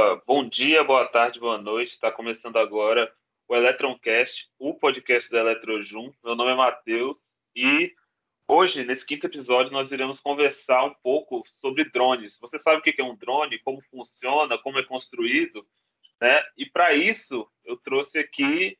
Opa, bom dia, boa tarde, boa noite. Está começando agora o Eletroncast, o podcast da Eletrojum. Meu nome é Matheus e hoje, nesse quinto episódio, nós iremos conversar um pouco sobre drones. Você sabe o que é um drone, como funciona, como é construído? Né? E para isso, eu trouxe aqui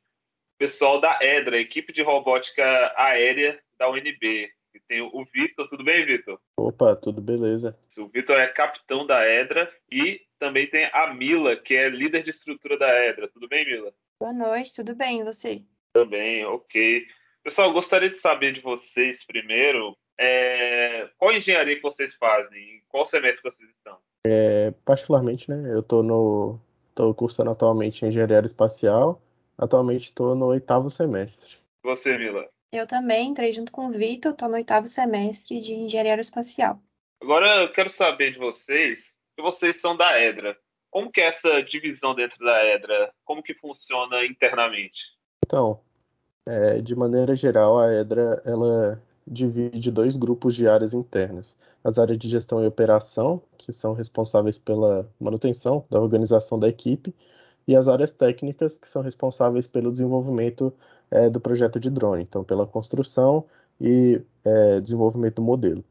o pessoal da EDRA, equipe de robótica aérea da UNB. E tem o Vitor. Tudo bem, Vitor? Opa, tudo beleza. O Vitor é capitão da EDRA e também tem a Mila, que é líder de estrutura da EDRA. Tudo bem, Mila? Boa noite, tudo bem, e você? Também, ok. Pessoal, gostaria de saber de vocês primeiro é, qual engenharia que vocês fazem, em qual semestre vocês estão? É, particularmente, né, eu estou no tô cursando atualmente engenharia aeroespacial, atualmente estou no oitavo semestre. Você, Mila? Eu também entrei junto com o Vitor, estou no oitavo semestre de engenharia aeroespacial. Agora eu quero saber de vocês, que vocês são da EDRA. Como que é essa divisão dentro da EDRA? Como que funciona internamente? Então, é, de maneira geral, a EDRA ela divide dois grupos de áreas internas. As áreas de gestão e operação, que são responsáveis pela manutenção da organização da equipe, e as áreas técnicas, que são responsáveis pelo desenvolvimento é, do projeto de drone, então pela construção e é, desenvolvimento do modelo.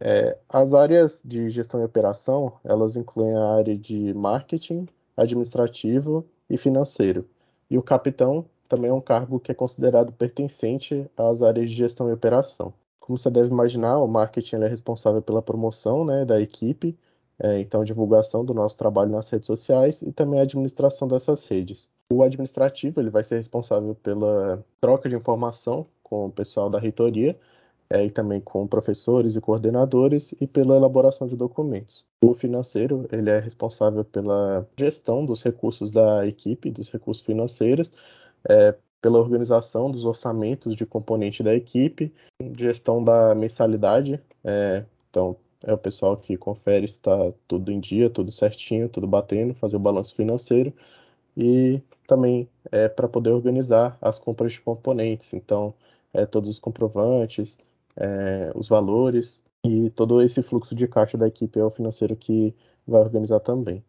É, as áreas de gestão e operação, elas incluem a área de marketing, administrativo e financeiro. E o capitão também é um cargo que é considerado pertencente às áreas de gestão e operação. Como você deve imaginar, o marketing é responsável pela promoção né, da equipe, é, então divulgação do nosso trabalho nas redes sociais e também a administração dessas redes. O administrativo ele vai ser responsável pela troca de informação com o pessoal da reitoria é, e também com professores e coordenadores e pela elaboração de documentos. O financeiro ele é responsável pela gestão dos recursos da equipe, dos recursos financeiros, é, pela organização dos orçamentos de componente da equipe, gestão da mensalidade, é, então é o pessoal que confere se está tudo em dia, tudo certinho, tudo batendo, fazer o balanço financeiro e também é para poder organizar as compras de componentes, então é, todos os comprovantes, é, os valores e todo esse fluxo de caixa da equipe é o financeiro que vai organizar também.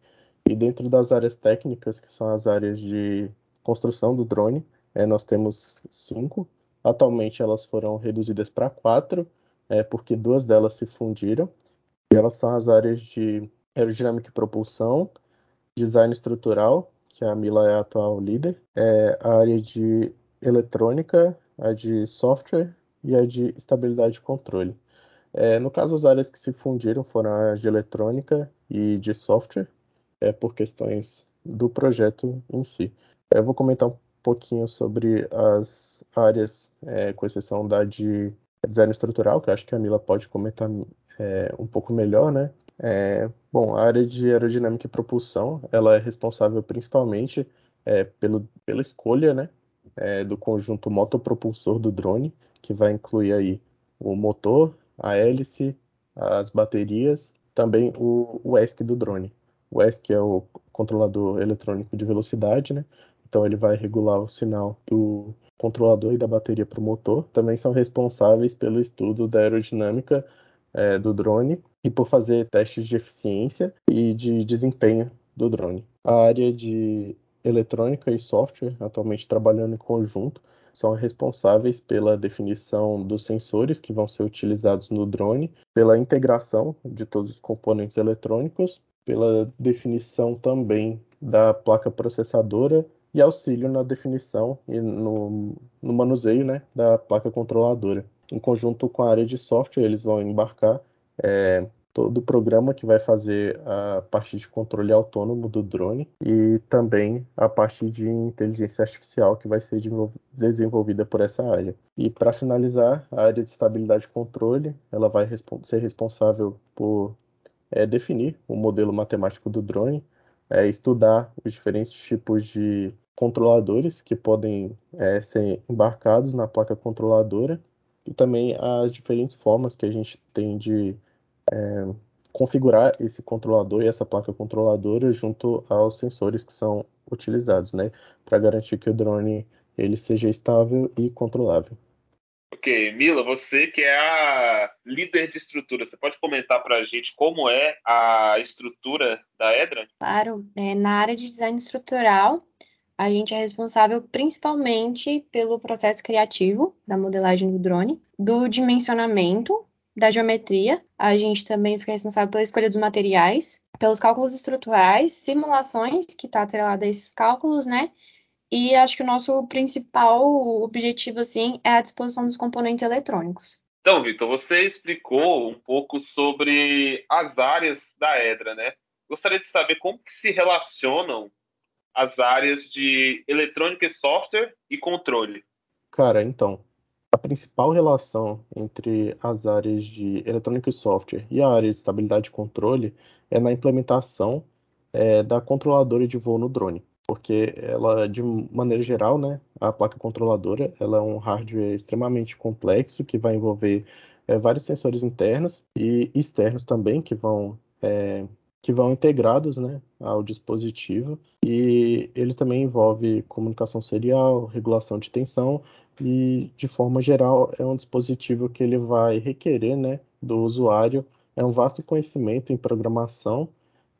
E dentro das áreas técnicas, que são as áreas de construção do drone, é, nós temos cinco. Atualmente elas foram reduzidas para quatro, é, porque duas delas se fundiram. E elas são as áreas de aerodinâmica e propulsão, design estrutural, que a Mila é a atual líder, é a área de eletrônica, a de software e a de estabilidade e controle. É, no caso, as áreas que se fundiram foram as de eletrônica e de software, é, por questões do projeto em si. Eu vou comentar um pouquinho sobre as áreas, é, com exceção da de design estrutural, que eu acho que a Mila pode comentar é, um pouco melhor, né? É, bom, a área de aerodinâmica e propulsão, ela é responsável principalmente é, pelo, pela escolha, né, é, do conjunto motopropulsor do drone, que vai incluir aí o motor, a hélice, as baterias, também o, o ESC do drone. O ESC é o controlador eletrônico de velocidade, né? Então ele vai regular o sinal do controlador e da bateria para o motor. Também são responsáveis pelo estudo da aerodinâmica é, do drone e por fazer testes de eficiência e de desempenho do drone. A área de eletrônica e software, atualmente trabalhando em conjunto, são responsáveis pela definição dos sensores que vão ser utilizados no drone, pela integração de todos os componentes eletrônicos, pela definição também da placa processadora e auxílio na definição e no, no manuseio né, da placa controladora. Em conjunto com a área de software, eles vão embarcar é, todo o programa que vai fazer a parte de controle autônomo do drone e também a parte de inteligência artificial que vai ser desenvolvida por essa área. E para finalizar, a área de estabilidade e controle, ela vai ser responsável por é, definir o modelo matemático do drone, é, estudar os diferentes tipos de controladores que podem é, ser embarcados na placa controladora e também as diferentes formas que a gente tem de é, configurar esse controlador e essa placa controladora junto aos sensores que são utilizados, né, para garantir que o drone ele seja estável e controlável. Ok, Mila, você que é a líder de estrutura, você pode comentar para a gente como é a estrutura da Edra? Claro, é, na área de design estrutural, a gente é responsável principalmente pelo processo criativo da modelagem do drone, do dimensionamento, da geometria. A gente também fica responsável pela escolha dos materiais, pelos cálculos estruturais, simulações, que está atrelada a esses cálculos, né? E acho que o nosso principal objetivo, assim, é a disposição dos componentes eletrônicos. Então, Vitor, você explicou um pouco sobre as áreas da Edra, né? Gostaria de saber como que se relacionam as áreas de eletrônica e software e controle. Cara, então, a principal relação entre as áreas de eletrônica e software e a área de estabilidade e controle é na implementação é, da controladora de voo no drone porque ela, de maneira geral, né, a placa controladora, ela é um hardware extremamente complexo que vai envolver é, vários sensores internos e externos também que vão é, que vão integrados, né, ao dispositivo e ele também envolve comunicação serial, regulação de tensão e, de forma geral, é um dispositivo que ele vai requerer, né, do usuário é um vasto conhecimento em programação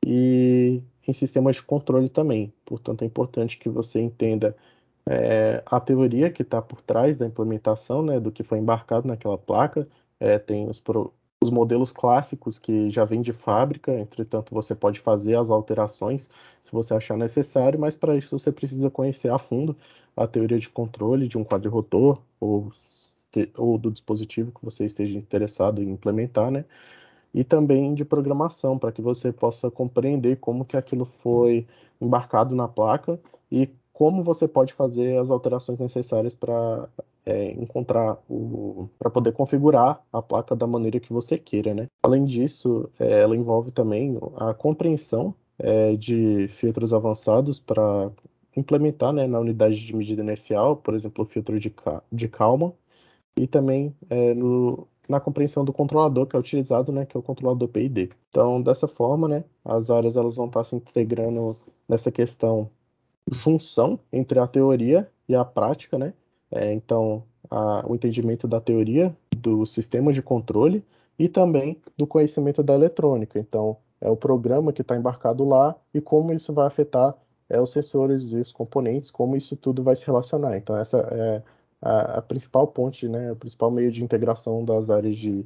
e em sistemas de controle também. Portanto, é importante que você entenda é, a teoria que está por trás da implementação, né, do que foi embarcado naquela placa. É, tem os, pro, os modelos clássicos que já vêm de fábrica, entretanto, você pode fazer as alterações se você achar necessário, mas para isso você precisa conhecer a fundo a teoria de controle de um quadrirotor ou, ou do dispositivo que você esteja interessado em implementar, né? e também de programação, para que você possa compreender como que aquilo foi embarcado na placa e como você pode fazer as alterações necessárias para é, encontrar o para poder configurar a placa da maneira que você queira, né? Além disso, é, ela envolve também a compreensão é, de filtros avançados para implementar né, na unidade de medida inercial, por exemplo, o filtro de, de Kalman, e também é, no, na compreensão do controlador que é utilizado, né, que é o controlador PID. Então, dessa forma, né, as áreas elas vão estar se integrando nessa questão junção entre a teoria e a prática, né? É, então, a, o entendimento da teoria do sistema de controle e também do conhecimento da eletrônica. Então, é o programa que está embarcado lá e como isso vai afetar é, os sensores e os componentes, como isso tudo vai se relacionar. Então, essa é a, a principal ponte, né, o principal meio de integração das áreas de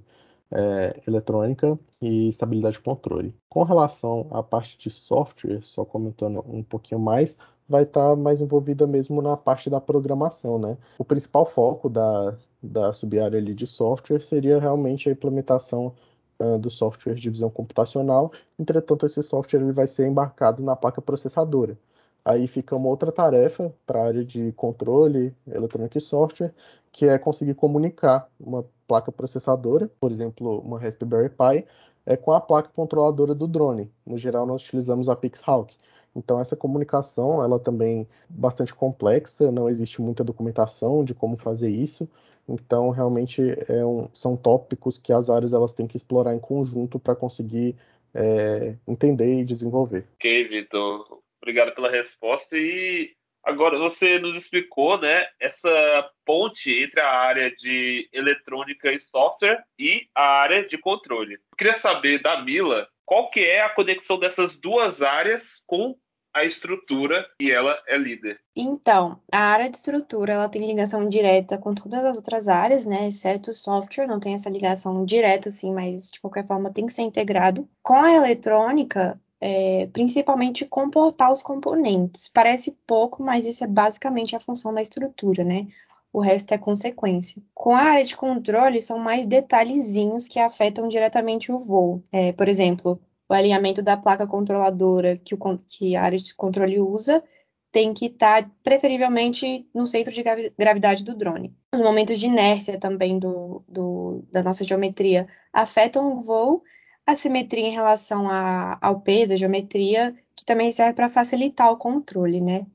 é, eletrônica e estabilidade de controle. Com relação à parte de software, só comentando um pouquinho mais, vai estar tá mais envolvida mesmo na parte da programação, né? O principal foco da, da sub-área de software seria realmente a implementação uh, do software de visão computacional. Entretanto, esse software ele vai ser embarcado na placa processadora. Aí fica uma outra tarefa para a área de controle, eletrônica e software, que é conseguir comunicar uma placa processadora, por exemplo, uma Raspberry Pi, é, com a placa controladora do drone. No geral, nós utilizamos a Pixhawk. Então, essa comunicação, ela também é bastante complexa, não existe muita documentação de como fazer isso. Então, realmente, é um, são tópicos que as áreas elas têm que explorar em conjunto para conseguir é, entender e desenvolver. Ok, Vitor. Obrigado pela resposta. E agora você nos explicou, né, essa ponte entre a área de eletrônica e software e a área de controle. Eu queria saber da Mila qual que é a conexão dessas duas áreas com a estrutura e ela é líder. Então, a área de estrutura ela tem ligação direta com todas as outras áreas, né? Exceto o software, não tem essa ligação direta, assim, mas de qualquer forma tem que ser integrado. Com a eletrônica, é, principalmente comportar os componentes. Parece pouco, mas isso é basicamente a função da estrutura, né? O resto é consequência. Com a área de controle, são mais detalhezinhos que afetam diretamente o voo. É, por exemplo, o alinhamento da placa controladora que, o, que a área de controle usa tem que estar tá, preferivelmente no centro de gravidade do drone. Os momentos de inércia também do, do, da nossa geometria afetam o voo a simetria em relação a, ao peso, a geometria, que também serve para facilitar o controle, né?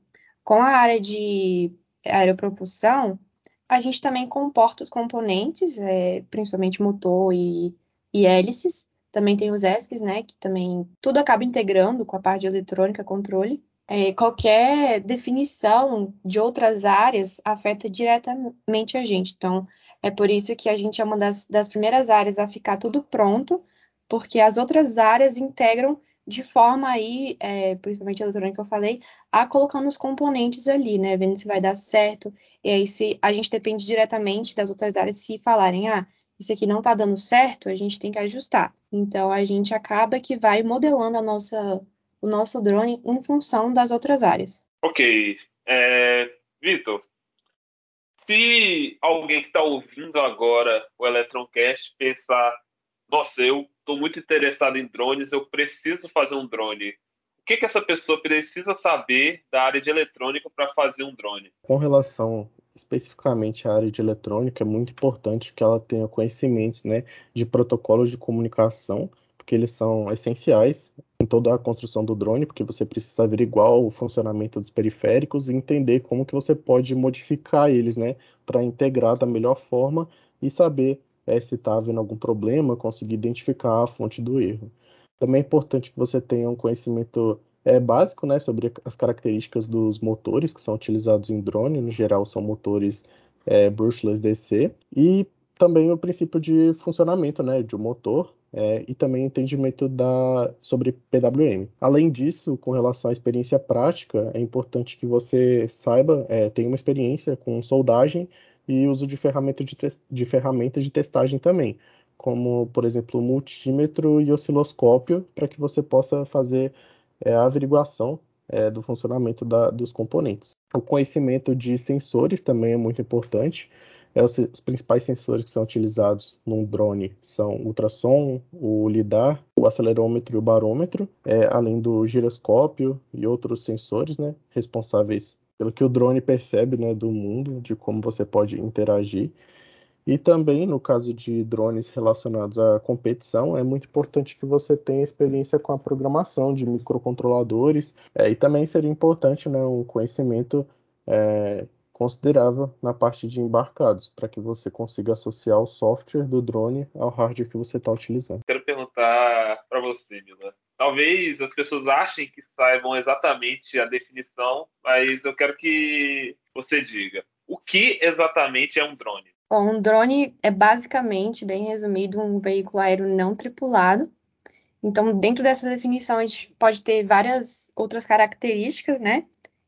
Com a área de aeropropulsão, a gente também comporta os componentes, é, principalmente motor e, e hélices. Também tem os ESCs, né? Que também tudo acaba integrando com a parte de eletrônica, controle. É, qualquer definição de outras áreas afeta diretamente a gente. Então, É por isso que a gente é uma das, das primeiras áreas a ficar tudo pronto, porque as outras áreas integram de forma aí, é, principalmente a eletrônica que eu falei, a colocando os componentes ali, né? Vendo se vai dar certo. E aí, se a gente depende diretamente das outras áreas, se falarem, ah, isso aqui não tá dando certo, a gente tem que ajustar. Então, a gente acaba que vai modelando a nossa, o nosso drone em função das outras áreas. Ok. É, Vitor, se alguém que está ouvindo agora o Electroncast pensar, nossa, eu estou muito interessado em drones, eu preciso fazer um drone. O que, que essa pessoa precisa saber da área de eletrônica para fazer um drone? Com relação especificamente à área de eletrônica, é muito importante que ela tenha conhecimentos né, de protocolos de comunicação, porque eles são essenciais em toda a construção do drone, porque você precisa averiguar o funcionamento dos periféricos e entender como que você pode modificar eles, né, para integrar da melhor forma e saber é, se está havendo algum problema, conseguir identificar a fonte do erro. Também é importante que você tenha um conhecimento é, básico né, sobre as características dos motores que são utilizados em drone, no geral são motores é, brushless DC, e também o princípio de funcionamento né, de um motor é, e também entendimento da, sobre PWM. Além disso, com relação à experiência prática, é importante que você saiba, é, tenha uma experiência com soldagem e uso de, ferramenta de, de ferramentas de testagem também, como, por exemplo, multímetro e osciloscópio, para que você possa fazer é, a averiguação é, do funcionamento da, dos componentes. O conhecimento de sensores também é muito importante. É, os, os, principais sensores que são utilizados num drone são o ultrassom, o lidar, o acelerômetro e o barômetro, é, além do giroscópio e outros sensores né, responsáveis pelo que o drone percebe né, do mundo, de como você pode interagir. E também, no caso de drones relacionados à competição, é muito importante que você tenha experiência com a programação de microcontroladores, é, e também seria importante né, um conhecimento é, considerável na parte de embarcados, para que você consiga associar o software do drone ao hardware que você está utilizando. Quero perguntar para você, Mila. Talvez as pessoas achem que saibam exatamente a definição, mas eu quero que você diga o que exatamente é um drone. Bom, um drone é basicamente, bem resumido, um veículo aéreo não tripulado. Então, dentro dessa definição, a gente pode ter várias outras características, né?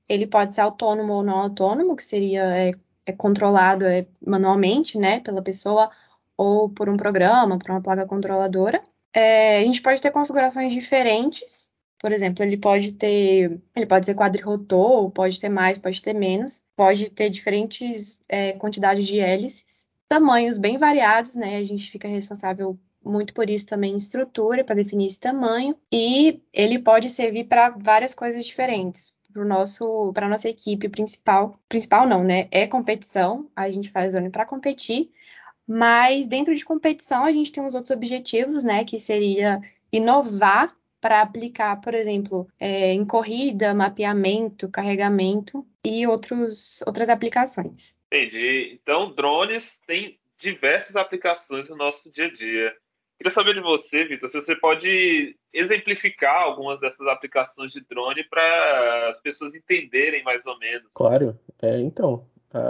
Ele pode ser autônomo ou não autônomo, que seria é, é controlado é, manualmente, né, pela pessoa ou por um programa, por uma placa controladora. É, a gente pode ter configurações diferentes. Por exemplo, ele pode ter, ele pode ser quadrirotor, pode ter mais, pode ter menos, pode ter diferentes é, quantidades de hélices, tamanhos bem variados, né? A gente fica responsável muito por isso também em estrutura para definir esse tamanho e ele pode servir para várias coisas diferentes para nosso para nossa equipe principal principal não né é competição a gente faz drone para competir mas dentro de competição a gente tem os outros objetivos, né? Que seria inovar para aplicar, por exemplo, é, em corrida, mapeamento, carregamento e outros, outras aplicações. Entendi. Então, drones têm diversas aplicações no nosso dia a dia. Queria saber de você, Vitor, se você pode exemplificar algumas dessas aplicações de drone para as pessoas entenderem mais ou menos. Claro. É, então,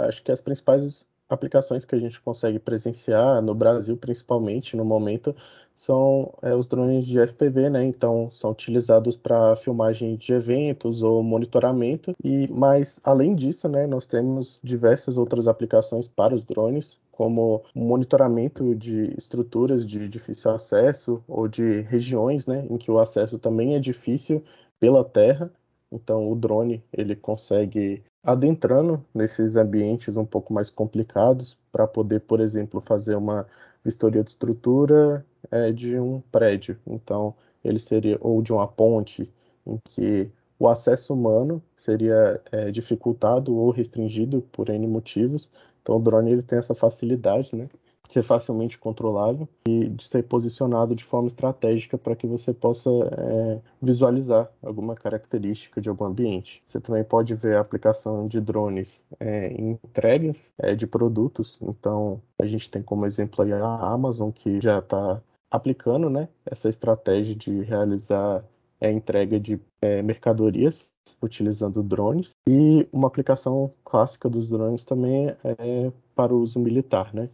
acho que as principais aplicações que a gente consegue presenciar no Brasil, principalmente no momento, são é, os drones de FPV, né? Então são utilizados para filmagem de eventos ou monitoramento. E mas além disso, né, nós temos diversas outras aplicações para os drones, como monitoramento de estruturas de difícil acesso ou de regiões, né, em que o acesso também é difícil pela terra. Então o drone ele consegue adentrando nesses ambientes um pouco mais complicados para poder, por exemplo, fazer uma vistoria de estrutura é, de um prédio. Então, ele seria ou de uma ponte em que o acesso humano seria é, dificultado ou restringido por N motivos. Então, o drone ele tem essa facilidade, né? ser facilmente controlável e de ser posicionado de forma estratégica para que você possa é, visualizar alguma característica de algum ambiente. Você também pode ver a aplicação de drones é, em entregas é, de produtos. Então, a gente tem como exemplo aí a Amazon, que já está aplicando né, essa estratégia de realizar a entrega de é, mercadorias utilizando drones. E uma aplicação clássica dos drones também é para o uso militar, né?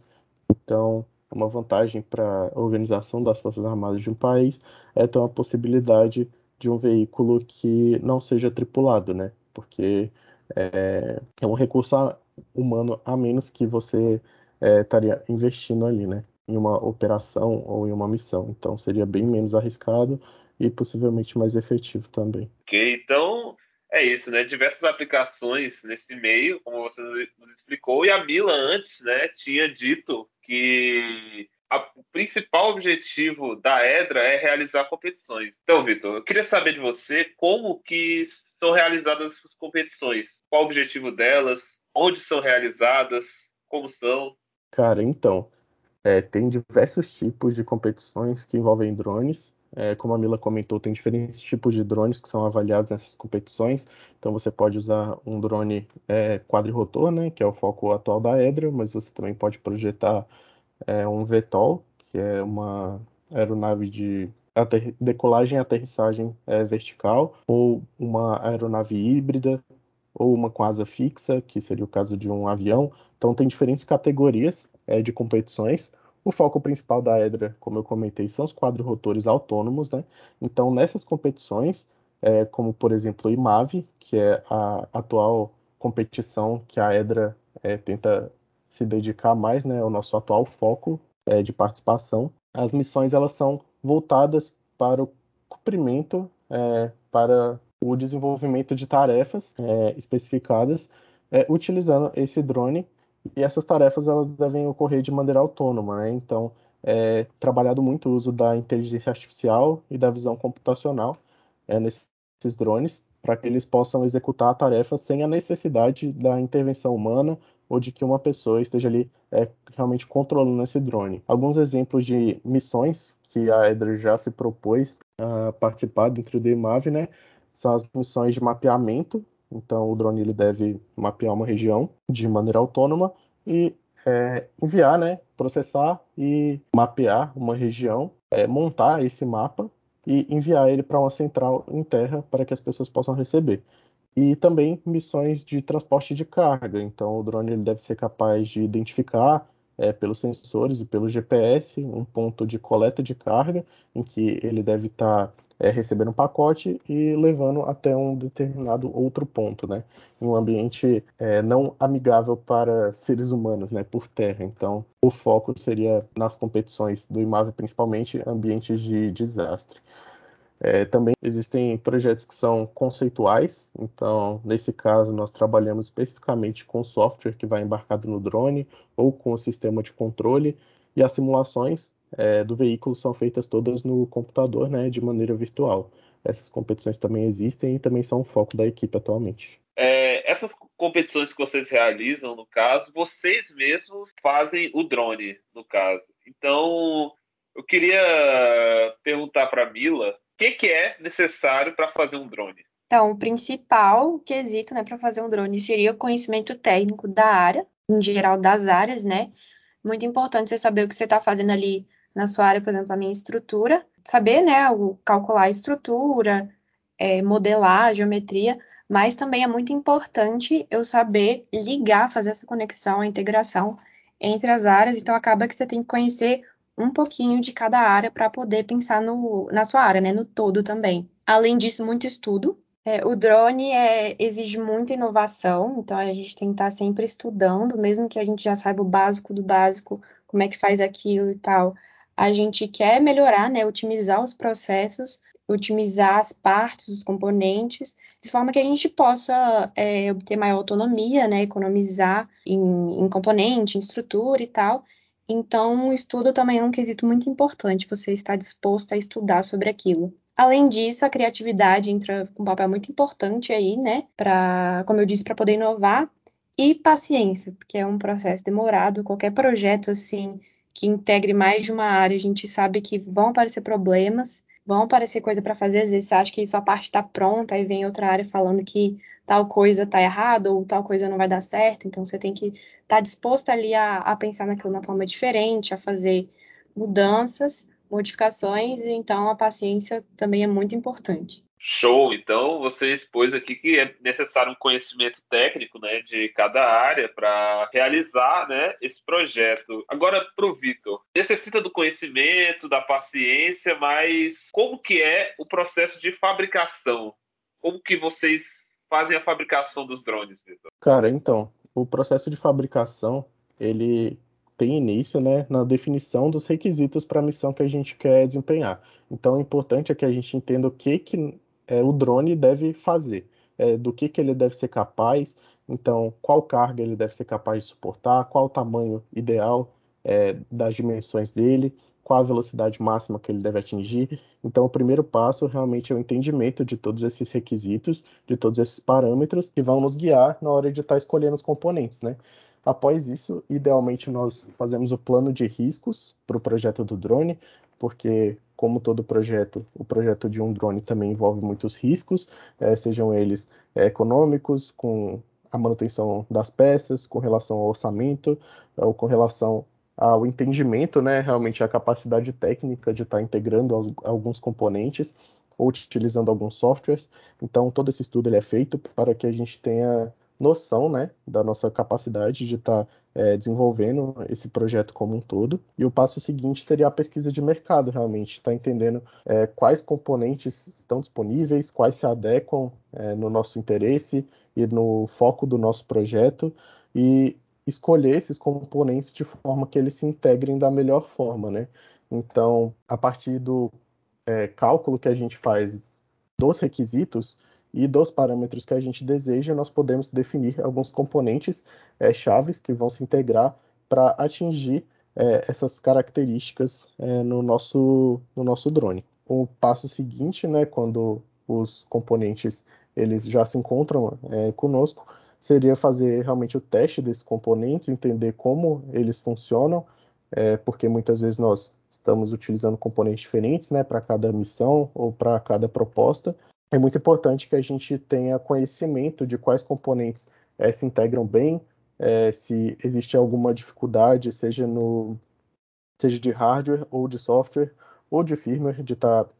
Então, uma vantagem para a organização das Forças Armadas de um país é ter uma possibilidade de um veículo que não seja tripulado, né? Porque é, é um recurso humano a menos que você é, estaria investindo ali, né? Em uma operação ou em uma missão. Então seria bem menos arriscado e possivelmente mais efetivo também. Ok, então é isso, né? Diversas aplicações nesse meio, como você nos explicou, e a Mila antes, né, tinha dito que a, o principal objetivo da EDRA é realizar competições. Então, Vitor, eu queria saber de você como que são realizadas essas competições, qual o objetivo delas, onde são realizadas, como são. Cara, então, é, tem diversos tipos de competições que envolvem drones. É, como a Mila comentou, tem diferentes tipos de drones que são avaliados nessas competições. Então você pode usar um drone é, quadrirotor, né, que é o foco atual da Edra, mas você também pode projetar é, um VTOL, que é uma aeronave de decolagem e aterrissagem é, vertical, ou uma aeronave híbrida, ou uma com asa fixa, que seria o caso de um avião. Então tem diferentes categorias é, de competições. O foco principal da Edra, como eu comentei, são os quadrirotores autônomos, né? Então, nessas competições, é, como por exemplo o IMAVE, que é a atual competição que a Edra é, tenta se dedicar mais, né? O nosso atual foco é, de participação. As missões elas são voltadas para o cumprimento, é, para o desenvolvimento de tarefas é, especificadas é, utilizando esse drone e essas tarefas elas devem ocorrer de maneira autônoma, né? Então, é trabalhado muito o uso da inteligência artificial e da visão computacional é, nesses drones para que eles possam executar a tarefa sem a necessidade da intervenção humana ou de que uma pessoa esteja ali é, realmente controlando esse drone. Alguns exemplos de missões que a Edra já se propôs a participar dentro do IMAV, né, são as missões de mapeamento então, o drone ele deve mapear uma região de maneira autônoma e é, enviar, né, processar e mapear uma região, é, montar esse mapa e enviar ele para uma central em terra para que as pessoas possam receber. E também missões de transporte de carga. Então, o drone ele deve ser capaz de identificar é, pelos sensores e pelo GPS um ponto de coleta de carga em que ele deve estar tá é, recebendo um pacote e levando até um determinado outro ponto, né? Um ambiente é, não amigável para seres humanos, né? Por terra. Então, o foco seria nas competições do IMAV, principalmente ambientes de desastre. É, também existem projetos que são conceituais, então, nesse caso, nós trabalhamos especificamente com software que vai embarcado no drone ou com o sistema de controle, e as simulações é, do veículo são feitas todas no computador, né, de maneira virtual. Essas competições também existem e também são o foco da equipe atualmente. É, essas competições que vocês realizam, no caso, vocês mesmos fazem o drone, no caso. Então, eu queria perguntar para a Mila, o que, que é necessário para fazer um drone? Então, o principal quesito né, para fazer um drone seria o conhecimento técnico da área, em geral das áreas, né? Muito importante você saber o que você está fazendo ali na sua área, por exemplo, a minha estrutura, saber, né, o, calcular a estrutura, é, modelar a geometria, mas também é muito importante eu saber ligar, fazer essa conexão, a integração entre as áreas, então acaba que você tem que conhecer um pouquinho de cada área para poder pensar no, na sua área, né, no todo também. Além disso, muito estudo. É, o drone é, exige muita inovação, então a gente tem que estar sempre estudando, mesmo que a gente já saiba o básico do básico, como é que faz aquilo e tal a gente quer melhorar, né, otimizar os processos, otimizar as partes, os componentes, de forma que a gente possa é, obter maior autonomia, né, economizar em, em componente, em estrutura e tal. Então, o estudo também é um quesito muito importante, você está disposto a estudar sobre aquilo. Além disso, a criatividade entra com um papel muito importante aí, né, para, como eu disse, para poder inovar e paciência, porque é um processo demorado, qualquer projeto assim que integre mais de uma área, a gente sabe que vão aparecer problemas, vão aparecer coisa para fazer, às vezes você acha que sua parte está pronta, aí vem outra área falando que tal coisa está errada ou tal coisa não vai dar certo, então você tem que estar tá disposto ali a, a pensar naquilo de uma forma diferente, a fazer mudanças, modificações, então a paciência também é muito importante. Show! Então você expôs aqui que é necessário um conhecimento técnico né, de cada área para realizar né, esse projeto. Agora, para o Vitor, necessita do conhecimento, da paciência, mas como que é o processo de fabricação? Como que vocês fazem a fabricação dos drones, Vitor? Cara, então, o processo de fabricação, ele tem início né, na definição dos requisitos para a missão que a gente quer desempenhar. Então, o importante é que a gente entenda o que, que é, o drone deve fazer, é, do que, que ele deve ser capaz, então qual carga ele deve ser capaz de suportar, qual o tamanho ideal é, das dimensões dele, qual a velocidade máxima que ele deve atingir. Então, o primeiro passo realmente é o entendimento de todos esses requisitos, de todos esses parâmetros que vão nos guiar na hora de estar tá escolhendo os componentes, né? Após isso, idealmente nós fazemos o plano de riscos para o projeto do drone, porque como todo projeto, o projeto de um drone também envolve muitos riscos, é, sejam eles é, econômicos, com a manutenção das peças, com relação ao orçamento, ou com relação ao entendimento, né, realmente a capacidade técnica de estar tá integrando alguns componentes ou utilizando alguns softwares. Então, todo esse estudo ele é feito para que a gente tenha noção né, da nossa capacidade de estar tá é, desenvolvendo esse projeto como um todo. E o passo seguinte seria a pesquisa de mercado, realmente, estar tá entendendo é, quais componentes estão disponíveis, quais se adequam é, no nosso interesse e no foco do nosso projeto e escolher esses componentes de forma que eles se integrem da melhor forma, né? Então, a partir do é, cálculo que a gente faz dos requisitos, e dos parâmetros que a gente deseja, nós podemos definir alguns componentes é, chaves que vão se integrar para atingir é, essas características é, no, nosso, no nosso drone. O passo seguinte, né, quando os componentes eles já se encontram conosco, seria fazer realmente o teste desses componentes, entender como eles funcionam, porque muitas vezes nós estamos utilizando componentes diferentes né, para cada missão ou para cada proposta, é muito importante que a gente tenha conhecimento de quais componentes é, se integram bem, é, se existe alguma dificuldade, seja no seja de hardware ou de software ou de firmware, de estar tá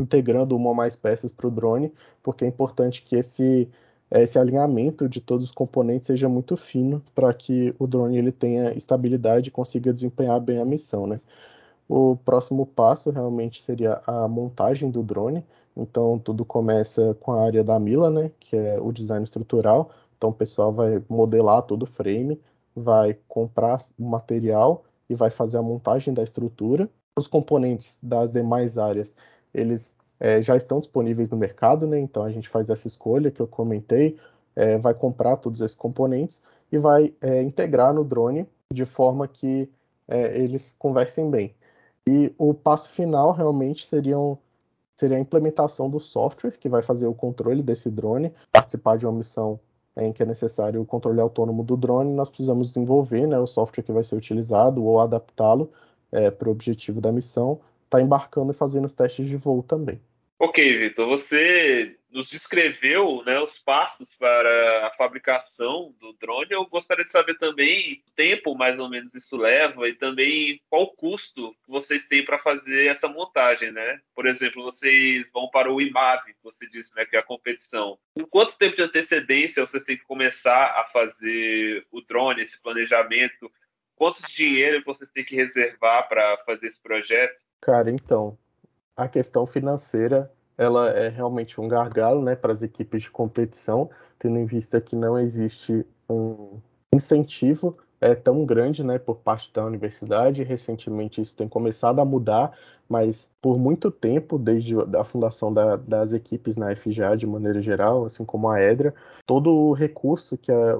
integrando uma ou mais peças para o drone, porque é importante que esse esse alinhamento de todos os componentes seja muito fino para que o drone ele tenha estabilidade e consiga desempenhar bem a missão, né? O próximo passo realmente seria a montagem do drone. Então, tudo começa com a área da Mila, né, que é o design estrutural. Então, o pessoal vai modelar todo o frame, vai comprar o material e vai fazer a montagem da estrutura. Os componentes das demais áreas, eles é, já estão disponíveis no mercado, né? Então, a gente faz essa escolha que eu comentei, é, vai comprar todos esses componentes e vai é, integrar no drone de forma que é, eles conversem bem. E o passo final realmente seriam seria a implementação do software que vai fazer o controle desse drone, participar de uma missão em que é necessário o controle autônomo do drone, nós precisamos desenvolver né, o software que vai ser utilizado ou adaptá-lo é, para o objetivo da missão, está embarcando e fazendo os testes de voo também. Ok, Vitor, você nos descreveu né, os passos para a fabricação do drone. Eu gostaria de saber também o tempo mais ou menos isso leva e também qual o custo que vocês têm para fazer essa montagem, né? Por exemplo, vocês vão para o IMAV, você disse, né, que é a competição. Com quanto tempo de antecedência vocês têm que começar a fazer o drone, esse planejamento? Quanto dinheiro vocês têm que reservar para fazer esse projeto? Cara, então, a questão financeira ela é realmente um gargalo né, para as equipes de competição, tendo em vista que não existe um incentivo é, tão grande né, por parte da universidade. Recentemente isso tem começado a mudar, mas por muito tempo, desde a fundação da, das equipes na FGA de maneira geral, assim como a EDRA, todo o recurso que é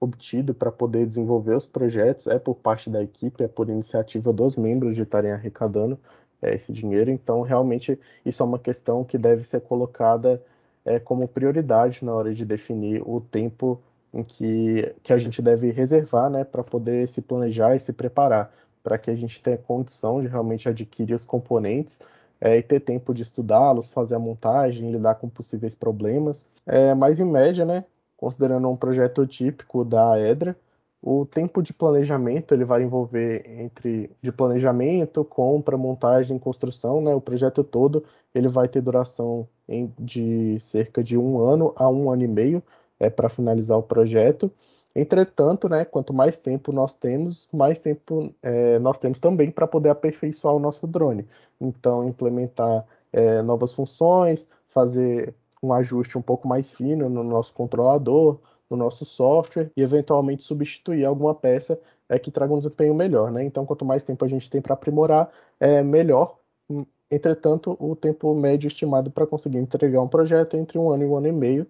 obtido para poder desenvolver os projetos é por parte da equipe, é por iniciativa dos membros de estarem arrecadando é, esse dinheiro. Então, realmente, isso é uma questão que deve ser colocada é, como prioridade na hora de definir o tempo em que, que a gente deve reservar né, para poder se planejar e se preparar, para que a gente tenha condição de realmente adquirir os componentes é, e ter tempo de estudá-los, fazer a montagem, lidar com possíveis problemas. É, mas, em média, né, considerando um projeto típico da EDRA, O tempo de planejamento ele vai envolver entre de planejamento, compra, montagem, construção, né? O projeto todo ele vai ter duração em, de cerca de um ano a um ano e meio é, para finalizar o projeto. Entretanto, né, quanto mais tempo nós temos, mais tempo é, nós temos também para poder aperfeiçoar o nosso drone. Então, implementar é, novas funções, fazer um ajuste um pouco mais fino no nosso controlador, no nosso software e eventualmente substituir alguma peça é, que traga um desempenho melhor. Né? Então, quanto mais tempo a gente tem para aprimorar, é melhor. Entretanto, o tempo médio estimado para conseguir entregar um projeto é entre um ano e um ano e meio.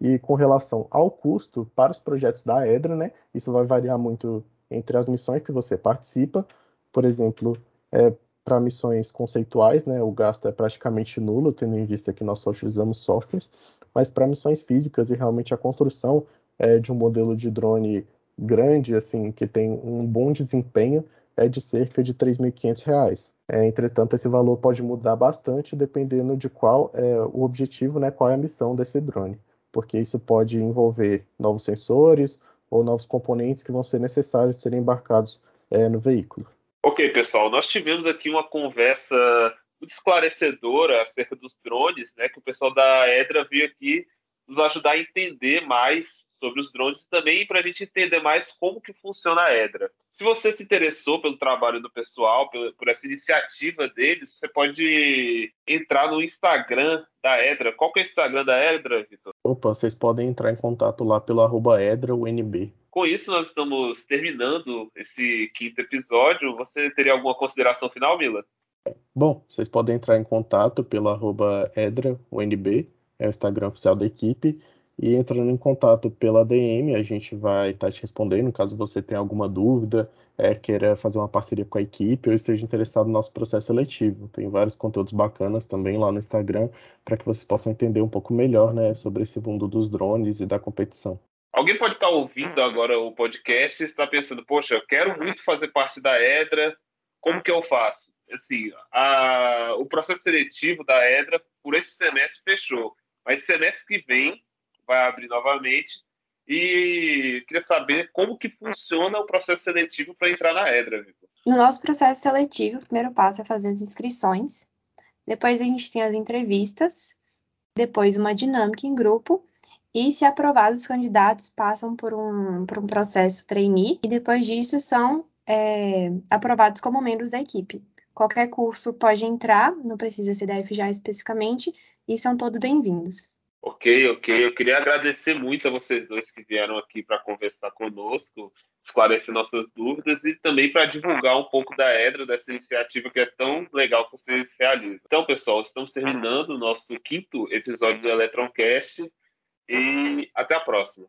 E com relação ao custo para os projetos da Edra, né, isso vai variar muito entre as missões que você participa. Por exemplo, é, para missões conceituais, né, o gasto é praticamente nulo, tendo em vista que nós só utilizamos softwares, mas para missões físicas e realmente a construção é, de um modelo de drone grande, assim, que tem um bom desempenho, é de cerca de R$ 3.500. É, entretanto, esse valor pode mudar bastante dependendo de qual é o objetivo, né, qual é a missão desse drone porque isso pode envolver novos sensores ou novos componentes que vão ser necessários serem embarcados é, no veículo. Ok, pessoal, nós tivemos aqui uma conversa muito esclarecedora acerca dos drones, né, que o pessoal da Edra veio aqui nos ajudar a entender mais sobre os drones e também para a gente entender mais como que funciona a Edra. Se você se interessou pelo trabalho do pessoal, por, por essa iniciativa deles, você pode entrar no Instagram da Edra. Qual que é o Instagram da Edra, Vitor? Opa, vocês podem entrar em contato lá pelo arroba EdraUNB. Com isso, nós estamos terminando esse quinto episódio. Você teria alguma consideração final, Mila? Bom, vocês podem entrar em contato pelo arroba EdraUNB, é o Instagram oficial da equipe. E entrando em contato pela DM, a gente vai estar tá te respondendo caso você tenha alguma dúvida, é, queira fazer uma parceria com a equipe ou esteja interessado no nosso processo seletivo. Tem vários conteúdos bacanas também lá no Instagram para que vocês possam entender um pouco melhor né, sobre esse mundo dos drones e da competição. Alguém pode estar ouvindo agora o podcast e está pensando, poxa, eu quero muito fazer parte da EDRA, como que eu faço? Assim, a, o processo seletivo da EDRA por esse semestre fechou, mas semestre que vem vai abrir novamente. E queria saber como que funciona o processo seletivo para entrar na Edra. No nosso processo seletivo, o primeiro passo é fazer as inscrições. Depois a gente tem as entrevistas, depois uma dinâmica em grupo e, se aprovados, os candidatos passam por um, por um processo trainee e depois disso são é, aprovados como membros da equipe. Qualquer curso pode entrar, não precisa ser da FJA especificamente, e são todos bem-vindos. Ok, ok. Eu queria agradecer muito a vocês dois que vieram aqui para conversar conosco, esclarecer nossas dúvidas e também para divulgar um pouco da EDRA, dessa iniciativa que é tão legal que vocês realizam. Então, pessoal, estamos terminando o nosso quinto episódio do Electroncast e até a próxima.